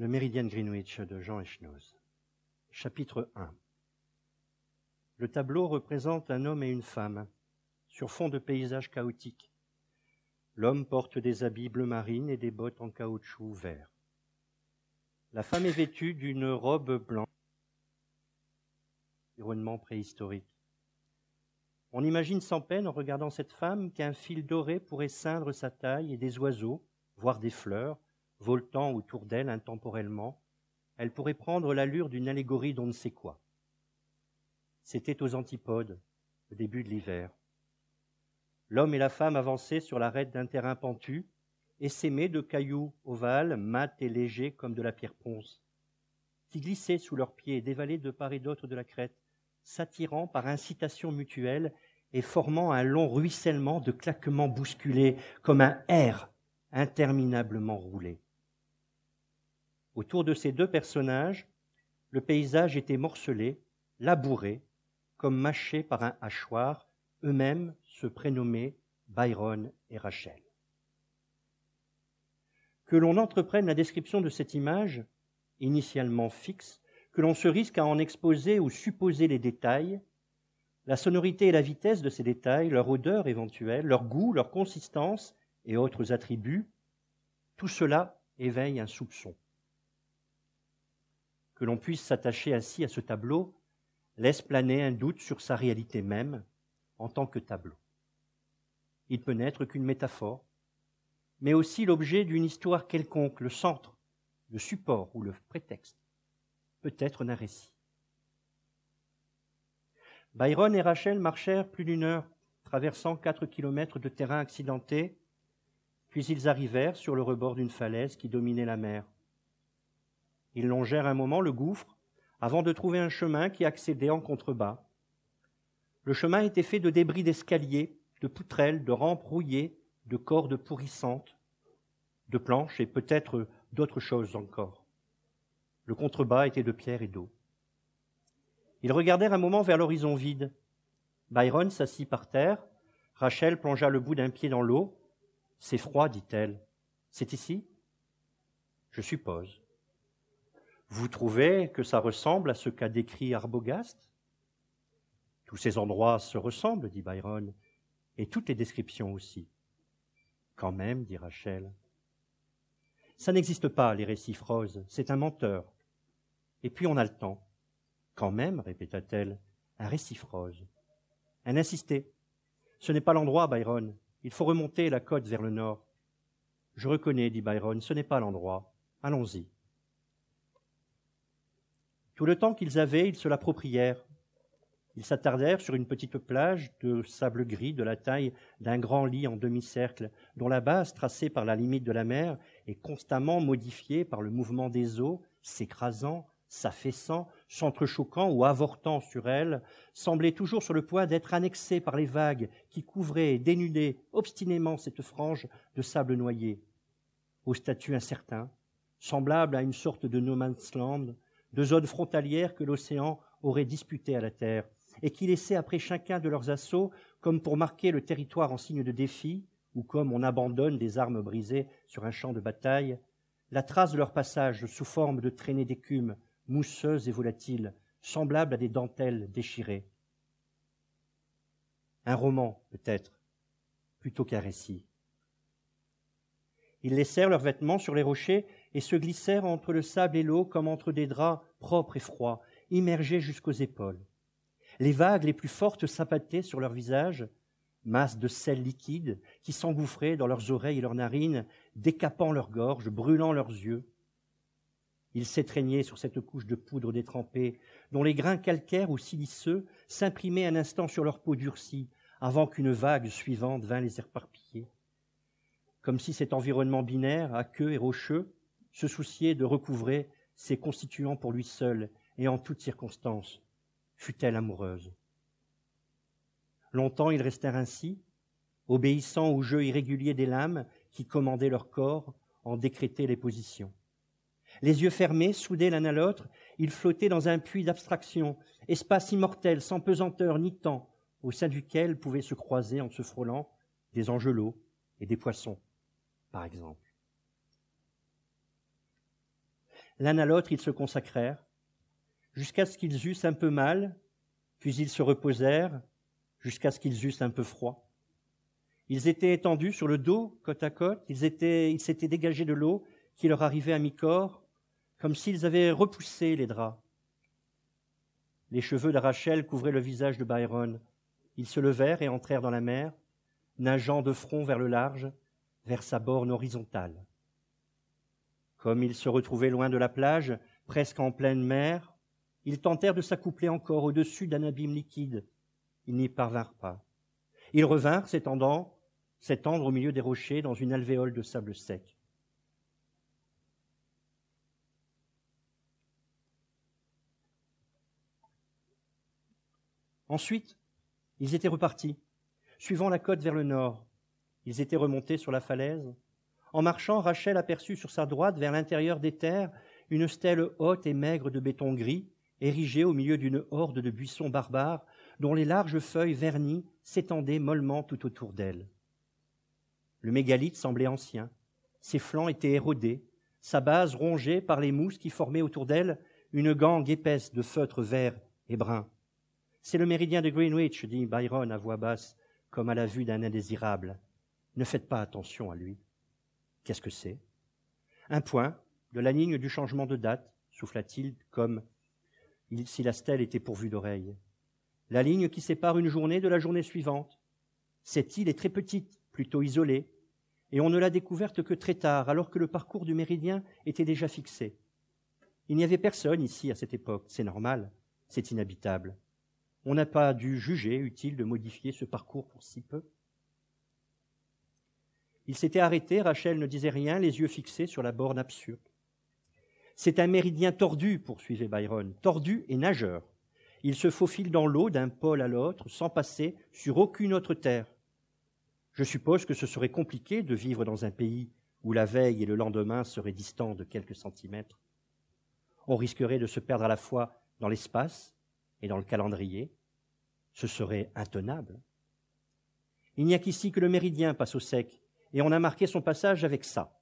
Le Méridien Greenwich de Jean Echnoz. Chapitre 1 Le tableau représente un homme et une femme sur fond de paysage chaotique. L'homme porte des habits bleu marine et des bottes en caoutchouc vert. La femme est vêtue d'une robe blanche, environnement préhistorique. On imagine sans peine, en regardant cette femme, qu'un fil doré pourrait ceindre sa taille et des oiseaux, voire des fleurs, voltant autour d'elle intemporellement, elle pourrait prendre l'allure d'une allégorie d'on ne sait quoi. C'était aux antipodes, au début de l'hiver. L'homme et la femme avançaient sur l'arête d'un terrain pentu, essaimé de cailloux ovales, mat et légers comme de la pierre ponce, qui glissaient sous leurs pieds et dévalaient de part et d'autre de la crête, s'attirant par incitation mutuelle et formant un long ruissellement de claquements bousculés comme un R interminablement roulé. Autour de ces deux personnages, le paysage était morcelé, labouré, comme mâché par un hachoir, eux-mêmes se prénommaient Byron et Rachel. Que l'on entreprenne la description de cette image, initialement fixe, que l'on se risque à en exposer ou supposer les détails, la sonorité et la vitesse de ces détails, leur odeur éventuelle, leur goût, leur consistance et autres attributs, tout cela éveille un soupçon. Que l'on puisse s'attacher ainsi à ce tableau laisse planer un doute sur sa réalité même en tant que tableau. Il peut n'être qu'une métaphore, mais aussi l'objet d'une histoire quelconque, le centre, le support ou le prétexte, peut-être d'un récit. Byron et Rachel marchèrent plus d'une heure, traversant quatre kilomètres de terrain accidenté, puis ils arrivèrent sur le rebord d'une falaise qui dominait la mer. Ils longèrent un moment le gouffre avant de trouver un chemin qui accédait en contrebas. Le chemin était fait de débris d'escaliers, de poutrelles, de rampes rouillées, de cordes pourrissantes, de planches et peut-être d'autres choses encore. Le contrebas était de pierre et d'eau. Ils regardèrent un moment vers l'horizon vide. Byron s'assit par terre, Rachel plongea le bout d'un pied dans l'eau. C'est froid, dit-elle. C'est ici Je suppose. Vous trouvez que ça ressemble à ce qu'a décrit Arbogast? Tous ces endroits se ressemblent, dit Byron, et toutes les descriptions aussi. Quand même, dit Rachel. Ça n'existe pas, les récifs roses, c'est un menteur. Et puis on a le temps. Quand même, répéta-t-elle, un récif rose. Elle insistait. Ce n'est pas l'endroit, Byron. Il faut remonter la côte vers le nord. Je reconnais, dit Byron, ce n'est pas l'endroit. Allons-y. Tout le temps qu'ils avaient, ils se l'approprièrent. Ils s'attardèrent sur une petite plage de sable gris de la taille d'un grand lit en demi-cercle, dont la base, tracée par la limite de la mer, est constamment modifiée par le mouvement des eaux, s'écrasant, s'affaissant, s'entrechoquant ou avortant sur elle, semblait toujours sur le point d'être annexé par les vagues qui couvraient et dénudaient obstinément cette frange de sable noyé. Au statut incertain, semblable à une sorte de no man's land, de zones frontalières que l'océan aurait disputées à la terre, et qui laissaient après chacun de leurs assauts, comme pour marquer le territoire en signe de défi, ou comme on abandonne des armes brisées sur un champ de bataille, la trace de leur passage sous forme de traînées d'écume, mousseuses et volatiles, semblables à des dentelles déchirées. Un roman, peut-être, plutôt qu'un récit. Ils laissèrent leurs vêtements sur les rochers et se glissèrent entre le sable et l'eau comme entre des draps propres et froids, immergés jusqu'aux épaules. Les vagues les plus fortes s'abattaient sur leurs visages, masses de sel liquide qui s'engouffraient dans leurs oreilles et leurs narines, décapant leurs gorges, brûlant leurs yeux. Ils s'étreignaient sur cette couche de poudre détrempée, dont les grains calcaires ou siliceux s'imprimaient un instant sur leur peau durcie, avant qu'une vague suivante vînt les éparpiller. Comme si cet environnement binaire, aqueux et rocheux, se souciait de recouvrer ses constituants pour lui seul et en toutes circonstances, fut-elle amoureuse. Longtemps ils restèrent ainsi, obéissant au jeu irrégulier des lames qui commandaient leur corps, en décrétaient les positions. Les yeux fermés, soudés l'un à l'autre, ils flottaient dans un puits d'abstraction, espace immortel, sans pesanteur ni temps, au sein duquel pouvaient se croiser, en se frôlant, des angelots et des poissons, par exemple. L'un à l'autre, ils se consacrèrent, jusqu'à ce qu'ils eussent un peu mal, puis ils se reposèrent, jusqu'à ce qu'ils eussent un peu froid. Ils étaient étendus sur le dos, côte à côte, ils étaient, ils s'étaient dégagés de l'eau qui leur arrivait à mi-corps, comme s'ils avaient repoussé les draps. Les cheveux de Rachel couvraient le visage de Byron. Ils se levèrent et entrèrent dans la mer, nageant de front vers le large, vers sa borne horizontale. Comme ils se retrouvaient loin de la plage, presque en pleine mer, ils tentèrent de s'accoupler encore au-dessus d'un abîme liquide. Ils n'y parvinrent pas. Ils revinrent, s'étendant, s'étendre au milieu des rochers dans une alvéole de sable sec. Ensuite, ils étaient repartis, suivant la côte vers le nord. Ils étaient remontés sur la falaise. En marchant, Rachel aperçut sur sa droite, vers l'intérieur des terres, une stèle haute et maigre de béton gris, érigée au milieu d'une horde de buissons barbares, dont les larges feuilles vernies s'étendaient mollement tout autour d'elle. Le mégalithe semblait ancien. Ses flancs étaient érodés, sa base rongée par les mousses qui formaient autour d'elle une gangue épaisse de feutre vert et brun. C'est le méridien de Greenwich, dit Byron à voix basse, comme à la vue d'un indésirable. Ne faites pas attention à lui. Qu'est-ce que c'est? Un point de la ligne du changement de date, souffla-t-il, comme si la stèle était pourvue d'oreilles. La ligne qui sépare une journée de la journée suivante. Cette île est très petite, plutôt isolée, et on ne l'a découverte que très tard, alors que le parcours du méridien était déjà fixé. Il n'y avait personne ici à cette époque, c'est normal, c'est inhabitable. On n'a pas dû juger utile de modifier ce parcours pour si peu. Il s'était arrêté, Rachel ne disait rien, les yeux fixés sur la borne absurde. C'est un méridien tordu, poursuivait Byron, tordu et nageur. Il se faufile dans l'eau d'un pôle à l'autre sans passer sur aucune autre terre. Je suppose que ce serait compliqué de vivre dans un pays où la veille et le lendemain seraient distants de quelques centimètres. On risquerait de se perdre à la fois dans l'espace et dans le calendrier, ce serait intenable. Il n'y a qu'ici que le méridien passe au sec, et on a marqué son passage avec ça.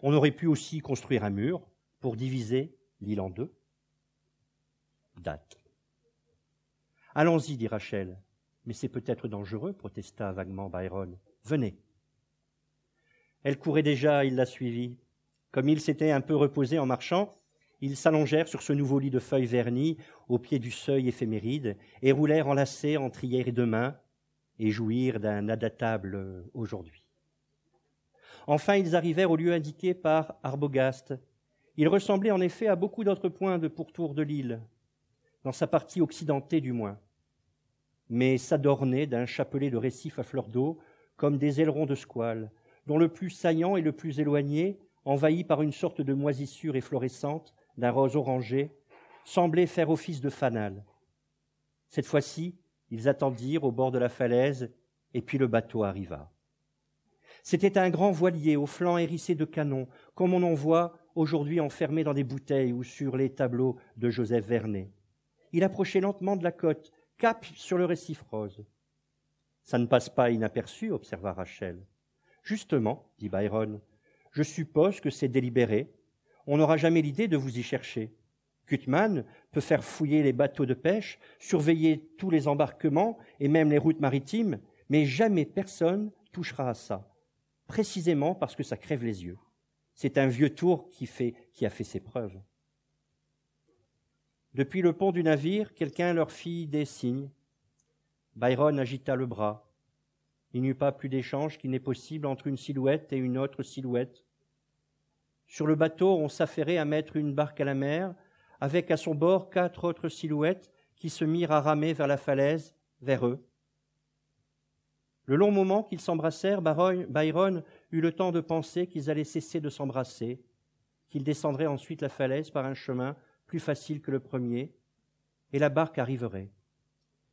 On aurait pu aussi construire un mur pour diviser l'île en deux. Date. Allons-y, dit Rachel. Mais c'est peut-être dangereux, protesta vaguement Byron. Venez. Elle courait déjà, il la suivit. Comme il s'était un peu reposé en marchant, ils s'allongèrent sur ce nouveau lit de feuilles vernies au pied du seuil éphéméride et roulèrent enlacés entre hier et demain et jouirent d'un adaptable aujourd'hui. Enfin, ils arrivèrent au lieu indiqué par Arbogast. Il ressemblait en effet à beaucoup d'autres points de pourtour de l'île, dans sa partie occidentée du moins, mais s'adornait d'un chapelet de récifs à fleur d'eau, comme des ailerons de squale, dont le plus saillant et le plus éloigné, envahi par une sorte de moisissure efflorescente, d'un rose orangé, semblait faire office de fanal. Cette fois-ci, ils attendirent au bord de la falaise, et puis le bateau arriva. C'était un grand voilier aux flancs hérissés de canons, comme on en voit aujourd'hui enfermé dans des bouteilles ou sur les tableaux de Joseph Vernet. Il approchait lentement de la côte, cap sur le récif rose. Ça ne passe pas inaperçu, observa Rachel. Justement, dit Byron, je suppose que c'est délibéré, on n'aura jamais l'idée de vous y chercher. Gutmann peut faire fouiller les bateaux de pêche, surveiller tous les embarquements et même les routes maritimes, mais jamais personne touchera à ça, précisément parce que ça crève les yeux. C'est un vieux tour qui, fait, qui a fait ses preuves. Depuis le pont du navire, quelqu'un leur fit des signes. Byron agita le bras. Il n'y eut pas plus d'échange qu'il n'est possible entre une silhouette et une autre silhouette. Sur le bateau, on s'affairait à mettre une barque à la mer, avec à son bord quatre autres silhouettes qui se mirent à ramer vers la falaise, vers eux. Le long moment qu'ils s'embrassèrent, Byron eut le temps de penser qu'ils allaient cesser de s'embrasser, qu'ils descendraient ensuite la falaise par un chemin plus facile que le premier, et la barque arriverait.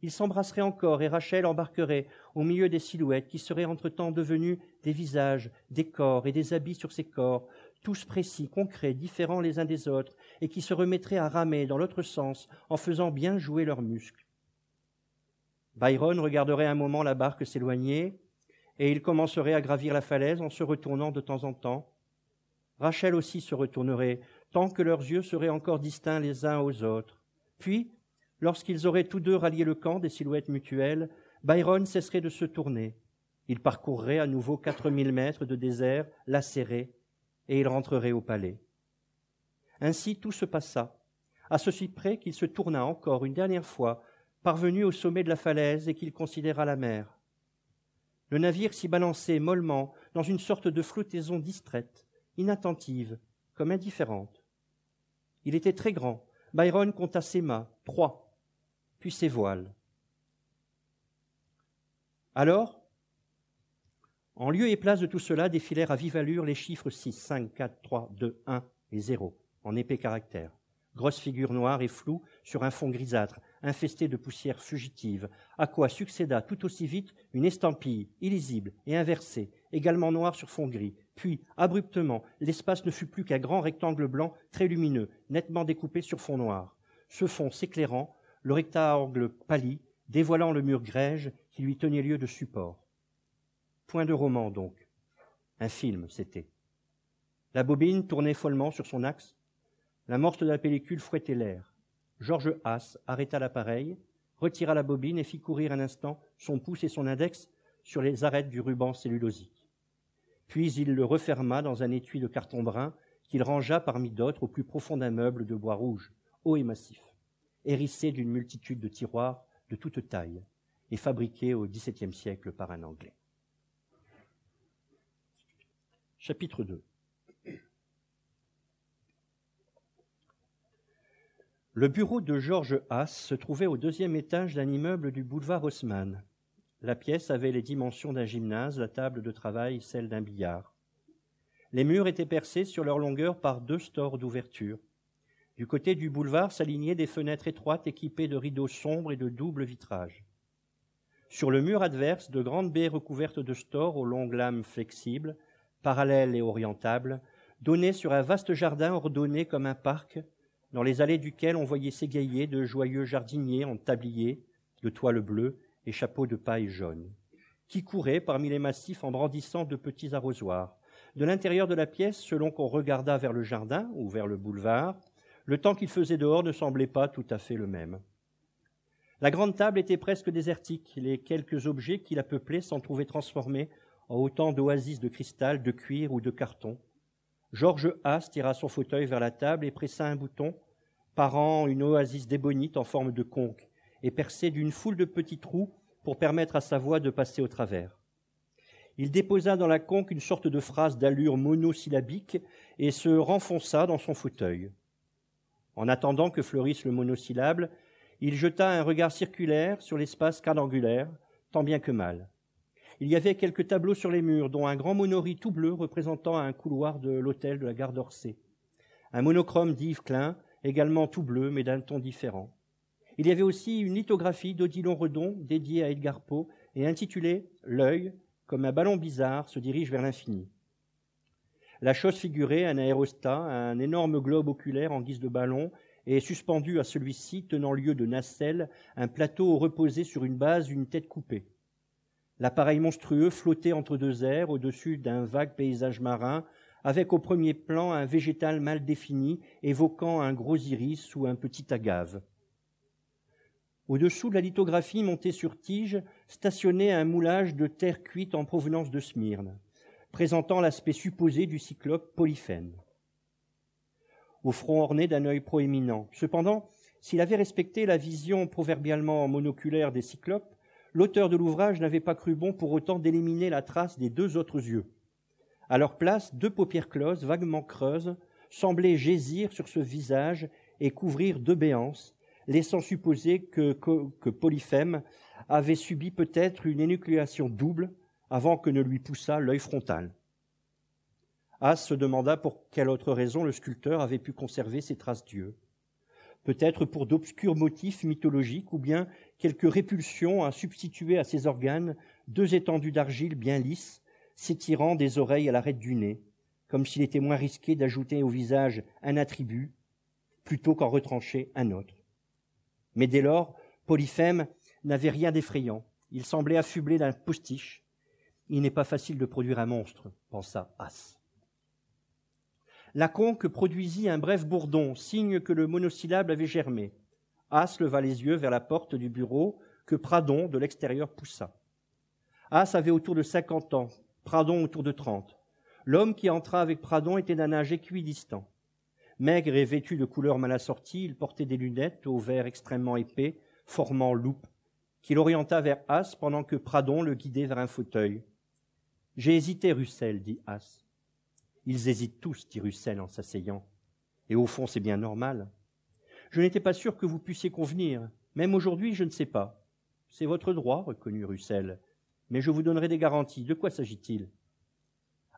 Ils s'embrasseraient encore et Rachel embarquerait au milieu des silhouettes qui seraient entre-temps devenues des visages, des corps et des habits sur ces corps, tous précis, concrets, différents les uns des autres, et qui se remettraient à ramer dans l'autre sens en faisant bien jouer leurs muscles. Byron regarderait un moment la barque s'éloigner, et il commencerait à gravir la falaise en se retournant de temps en temps. Rachel aussi se retournerait, tant que leurs yeux seraient encore distincts les uns aux autres. Puis, lorsqu'ils auraient tous deux rallié le camp des silhouettes mutuelles, Byron cesserait de se tourner. Il parcourrait à nouveau quatre mille mètres de désert lacéré, et il rentrerait au palais. Ainsi tout se passa, à ceci près qu'il se tourna encore une dernière fois, parvenu au sommet de la falaise, et qu'il considéra la mer. Le navire s'y balançait mollement dans une sorte de flottaison distraite, inattentive, comme indifférente. Il était très grand. Byron compta ses mâts, trois, puis ses voiles. Alors, en lieu et place de tout cela, défilèrent à vive allure les chiffres 6, 5, 4, 3, 2, 1 et 0, en épais caractères. Grosse figure noire et floue sur un fond grisâtre, infesté de poussière fugitive, à quoi succéda tout aussi vite une estampille illisible et inversée, également noire sur fond gris. Puis, abruptement, l'espace ne fut plus qu'un grand rectangle blanc très lumineux, nettement découpé sur fond noir. Ce fond s'éclairant, le rectangle pâlit, dévoilant le mur grège qui lui tenait lieu de support. Point de roman, donc. Un film, c'était. La bobine tournait follement sur son axe. La morte de la pellicule fouettait l'air. Georges Haas arrêta l'appareil, retira la bobine et fit courir un instant son pouce et son index sur les arêtes du ruban cellulosique. Puis il le referma dans un étui de carton brun qu'il rangea parmi d'autres au plus profond d'un meuble de bois rouge, haut et massif, hérissé d'une multitude de tiroirs de toute taille et fabriqué au XVIIe siècle par un Anglais. Chapitre 2 Le bureau de Georges Haas se trouvait au deuxième étage d'un immeuble du boulevard Haussmann. La pièce avait les dimensions d'un gymnase, la table de travail celle d'un billard. Les murs étaient percés sur leur longueur par deux stores d'ouverture. Du côté du boulevard s'alignaient des fenêtres étroites équipées de rideaux sombres et de doubles vitrages. Sur le mur adverse, de grandes baies recouvertes de stores aux longues lames flexibles parallèle et orientable, donnait sur un vaste jardin ordonné comme un parc, dans les allées duquel on voyait s'égayer de joyeux jardiniers en tablier, de toile bleue et chapeaux de paille jaune, qui couraient parmi les massifs en brandissant de petits arrosoirs. De l'intérieur de la pièce, selon qu'on regardât vers le jardin ou vers le boulevard, le temps qu'il faisait dehors ne semblait pas tout à fait le même. La grande table était presque désertique, les quelques objets qui la peuplaient s'en trouvaient transformés en autant d'oasis de cristal, de cuir ou de carton. Georges Haas tira son fauteuil vers la table et pressa un bouton, parant une oasis d'ébonite en forme de conque et percée d'une foule de petits trous pour permettre à sa voix de passer au travers. Il déposa dans la conque une sorte de phrase d'allure monosyllabique et se renfonça dans son fauteuil. En attendant que fleurisse le monosyllabe, il jeta un regard circulaire sur l'espace quadrangulaire, tant bien que mal. Il y avait quelques tableaux sur les murs, dont un grand monorie tout bleu représentant un couloir de l'hôtel de la gare d'Orsay. Un monochrome d'Yves Klein, également tout bleu, mais d'un ton différent. Il y avait aussi une lithographie d'Odilon Redon dédiée à Edgar Poe et intitulée L'œil, comme un ballon bizarre, se dirige vers l'infini. La chose figurait un aérostat, un énorme globe oculaire en guise de ballon, et suspendu à celui-ci, tenant lieu de nacelle, un plateau reposé sur une base d'une tête coupée. L'appareil monstrueux flottait entre deux airs au-dessus d'un vague paysage marin, avec au premier plan un végétal mal défini, évoquant un gros iris ou un petit agave. Au-dessous de la lithographie montée sur tige, stationnait un moulage de terre cuite en provenance de Smyrne, présentant l'aspect supposé du cyclope Polyphène. Au front orné d'un œil proéminent. Cependant, s'il avait respecté la vision proverbialement monoculaire des cyclopes, l'auteur de l'ouvrage n'avait pas cru bon pour autant d'éliminer la trace des deux autres yeux. À leur place, deux paupières closes, vaguement creuses, semblaient jaisir sur ce visage et couvrir deux béances, laissant supposer que, que, Polyphème avait subi peut-être une énucléation double avant que ne lui poussât l'œil frontal. As se demanda pour quelle autre raison le sculpteur avait pu conserver ces traces d'yeux peut-être pour d'obscurs motifs mythologiques, ou bien quelque répulsion à substituer à ses organes deux étendues d'argile bien lisses, s'étirant des oreilles à l'arête du nez, comme s'il était moins risqué d'ajouter au visage un attribut plutôt qu'en retrancher un autre. Mais dès lors, Polyphème n'avait rien d'effrayant. Il semblait affublé d'un postiche. Il n'est pas facile de produire un monstre, pensa As. La conque produisit un bref bourdon, signe que le monosyllabe avait germé. As leva les yeux vers la porte du bureau que Pradon, de l'extérieur, poussa. As avait autour de cinquante ans, Pradon autour de trente. L'homme qui entra avec Pradon était d'un âge équidistant. Maigre et vêtu de couleurs mal assorties, il portait des lunettes au verre extrêmement épais, formant loupe, qu'il orienta vers As pendant que Pradon le guidait vers un fauteuil. J'ai hésité, Russell, dit As. Ils hésitent tous, dit Russell en s'asseyant. Et au fond, c'est bien normal. Je n'étais pas sûr que vous puissiez convenir. Même aujourd'hui, je ne sais pas. C'est votre droit, reconnut Russell. Mais je vous donnerai des garanties. De quoi s'agit-il?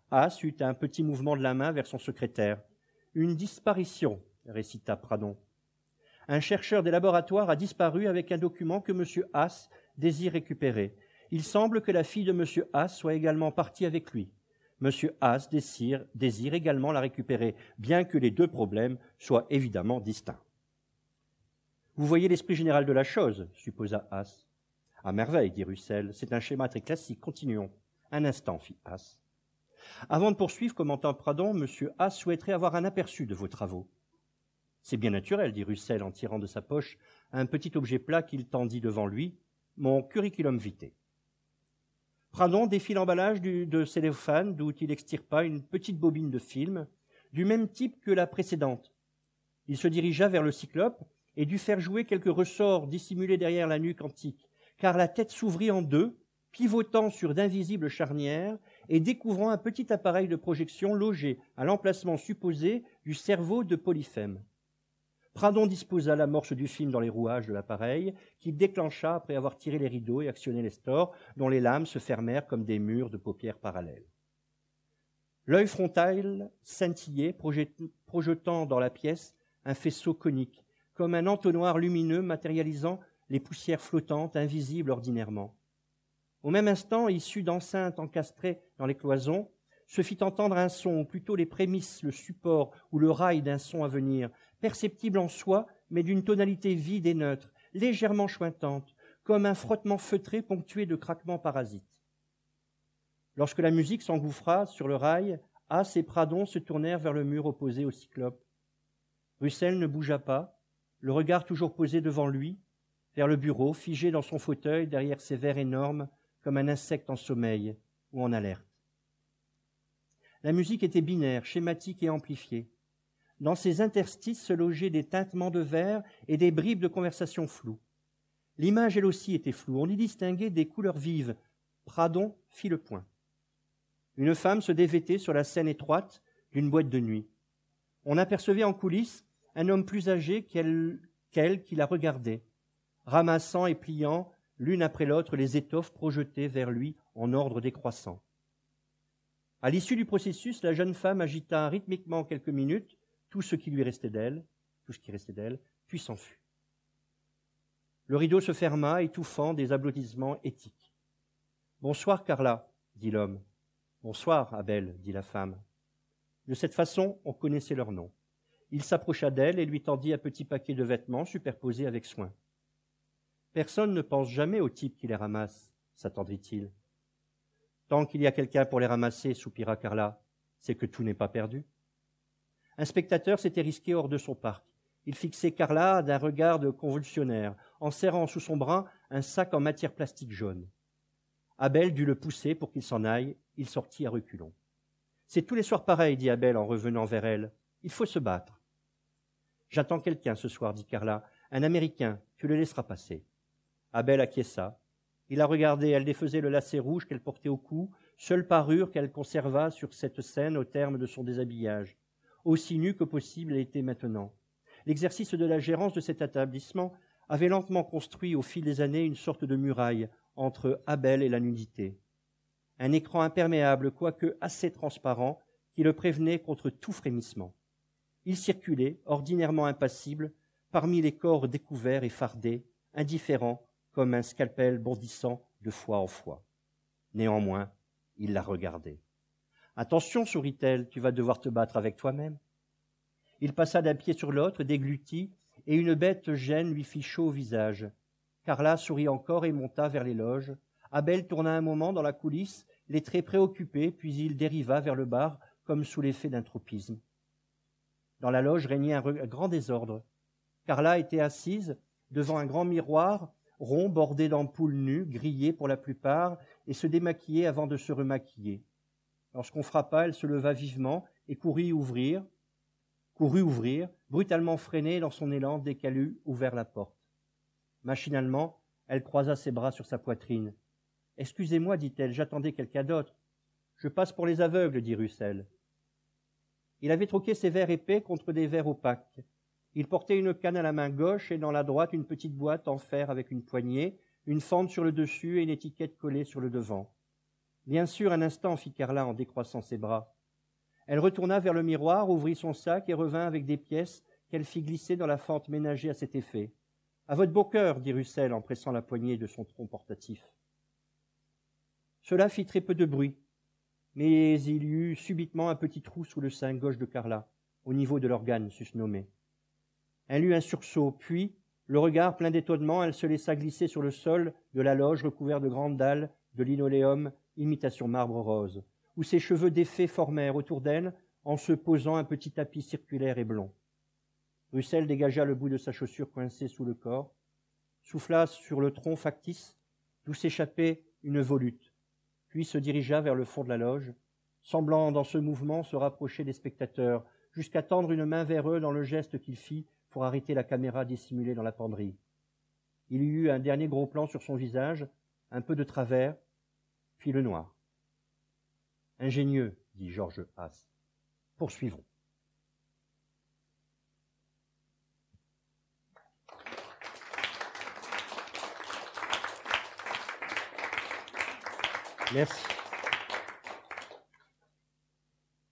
As eut un petit mouvement de la main vers son secrétaire. Une disparition, récita Pradon. Un chercheur des laboratoires a disparu avec un document que M. Haas désire récupérer. Il semble que la fille de M. Haas soit également partie avec lui. M. Haas désire également la récupérer, bien que les deux problèmes soient évidemment distincts. Vous voyez l'esprit général de la chose, supposa Haas. À merveille, dit Russell. C'est un schéma très classique. Continuons. Un instant, fit Haas. Avant de poursuivre, commentant Pradon, M. A souhaiterait avoir un aperçu de vos travaux. C'est bien naturel, dit Russell en tirant de sa poche un petit objet plat qu'il tendit devant lui, mon curriculum vitae. Pradon défit l'emballage de cellophane d'où il extirpa une petite bobine de film, du même type que la précédente. Il se dirigea vers le cyclope et dut faire jouer quelques ressorts dissimulés derrière la nuque antique, car la tête s'ouvrit en deux, pivotant sur d'invisibles charnières et découvrant un petit appareil de projection logé à l'emplacement supposé du cerveau de Polyphème. Pradon disposa l'amorce du film dans les rouages de l'appareil, qu'il déclencha après avoir tiré les rideaux et actionné les stores, dont les lames se fermèrent comme des murs de paupières parallèles. L'œil frontal scintillait, projetant dans la pièce un faisceau conique, comme un entonnoir lumineux matérialisant les poussières flottantes invisibles ordinairement. Au même instant, issu d'enceintes encastrées dans les cloisons, se fit entendre un son, ou plutôt les prémices, le support ou le rail d'un son à venir, perceptible en soi, mais d'une tonalité vide et neutre, légèrement chointante, comme un frottement feutré ponctué de craquements parasites. Lorsque la musique s'engouffra sur le rail, As et Pradon se tournèrent vers le mur opposé au cyclope. Russell ne bougea pas, le regard toujours posé devant lui, vers le bureau, figé dans son fauteuil derrière ses verres énormes, comme un insecte en sommeil ou en alerte. La musique était binaire, schématique et amplifiée. Dans ces interstices se logeaient des tintements de verre et des bribes de conversation floues. L'image, elle aussi, était floue. On y distinguait des couleurs vives. Pradon fit le point. Une femme se dévêtait sur la scène étroite d'une boîte de nuit. On apercevait en coulisses un homme plus âgé qu'elle qui la regardait, ramassant et pliant l'une après l'autre les étoffes projetées vers lui en ordre décroissant. À l'issue du processus, la jeune femme agita rythmiquement quelques minutes tout ce qui lui restait d'elle, tout ce qui restait d'elle, puis s'enfuit. Le rideau se ferma, étouffant des applaudissements éthiques. Bonsoir, Carla, dit l'homme. Bonsoir, Abel, dit la femme. De cette façon, on connaissait leur nom. Il s'approcha d'elle et lui tendit un petit paquet de vêtements superposés avec soin. Personne ne pense jamais au type qui les ramasse, s'attendrit-il. Tant qu'il y a quelqu'un pour les ramasser, soupira Carla, c'est que tout n'est pas perdu. Un spectateur s'était risqué hors de son parc. Il fixait Carla d'un regard de convulsionnaire, en serrant sous son bras un sac en matière plastique jaune. Abel dut le pousser pour qu'il s'en aille. Il sortit à reculons. C'est tous les soirs pareil, dit Abel en revenant vers elle. Il faut se battre. J'attends quelqu'un ce soir, dit Carla. Un Américain. Tu le laisseras passer. Abel acquiesça. Il la regardait, elle défaisait le lacet rouge qu'elle portait au cou, seule parure qu'elle conserva sur cette scène au terme de son déshabillage. Aussi nue que possible elle était maintenant. L'exercice de la gérance de cet établissement avait lentement construit au fil des années une sorte de muraille entre Abel et la nudité. Un écran imperméable, quoique assez transparent, qui le prévenait contre tout frémissement. Il circulait, ordinairement impassible, parmi les corps découverts et fardés, indifférents, comme un scalpel bondissant de fois en fois. Néanmoins, il la regardait. Attention, sourit-elle, tu vas devoir te battre avec toi-même. Il passa d'un pied sur l'autre, déglutit, et une bête gêne lui fit chaud au visage. Carla sourit encore et monta vers les loges. Abel tourna un moment dans la coulisse, les traits préoccupés, puis il dériva vers le bar, comme sous l'effet d'un tropisme. Dans la loge régnait un grand désordre. Carla était assise devant un grand miroir rond bordé d'ampoules nues, grillées pour la plupart, et se démaquillait avant de se remaquiller. Lorsqu'on frappa, elle se leva vivement et courut ouvrir, courut ouvrir, brutalement freinée dans son élan dès qu'elle eut ouvert la porte. Machinalement, elle croisa ses bras sur sa poitrine. Excusez-moi, dit-elle, j'attendais quelqu'un d'autre. Je passe pour les aveugles, dit Russell. Il avait troqué ses verres épais contre des verres opaques. Il portait une canne à la main gauche et dans la droite une petite boîte en fer avec une poignée, une fente sur le dessus et une étiquette collée sur le devant. Bien sûr, un instant, fit Carla en décroissant ses bras. Elle retourna vers le miroir, ouvrit son sac et revint avec des pièces qu'elle fit glisser dans la fente ménagée à cet effet. À votre beau cœur, dit Russell en pressant la poignée de son tronc portatif. Cela fit très peu de bruit, mais il y eut subitement un petit trou sous le sein gauche de Carla, au niveau de l'organe susnommé. Elle eut un sursaut, puis, le regard plein d'étonnement, elle se laissa glisser sur le sol de la loge recouvert de grandes dalles de linoléum imitation marbre rose, où ses cheveux défaits formèrent autour d'elle en se posant un petit tapis circulaire et blond. Russell dégagea le bout de sa chaussure coincée sous le corps, souffla sur le tronc factice, d'où s'échappait une volute, puis se dirigea vers le fond de la loge, semblant dans ce mouvement se rapprocher des spectateurs, jusqu'à tendre une main vers eux dans le geste qu'il fit pour arrêter la caméra dissimulée dans la penderie. Il y eut un dernier gros plan sur son visage, un peu de travers, puis le noir. Ingénieux, dit Georges Haas. Poursuivons. Merci.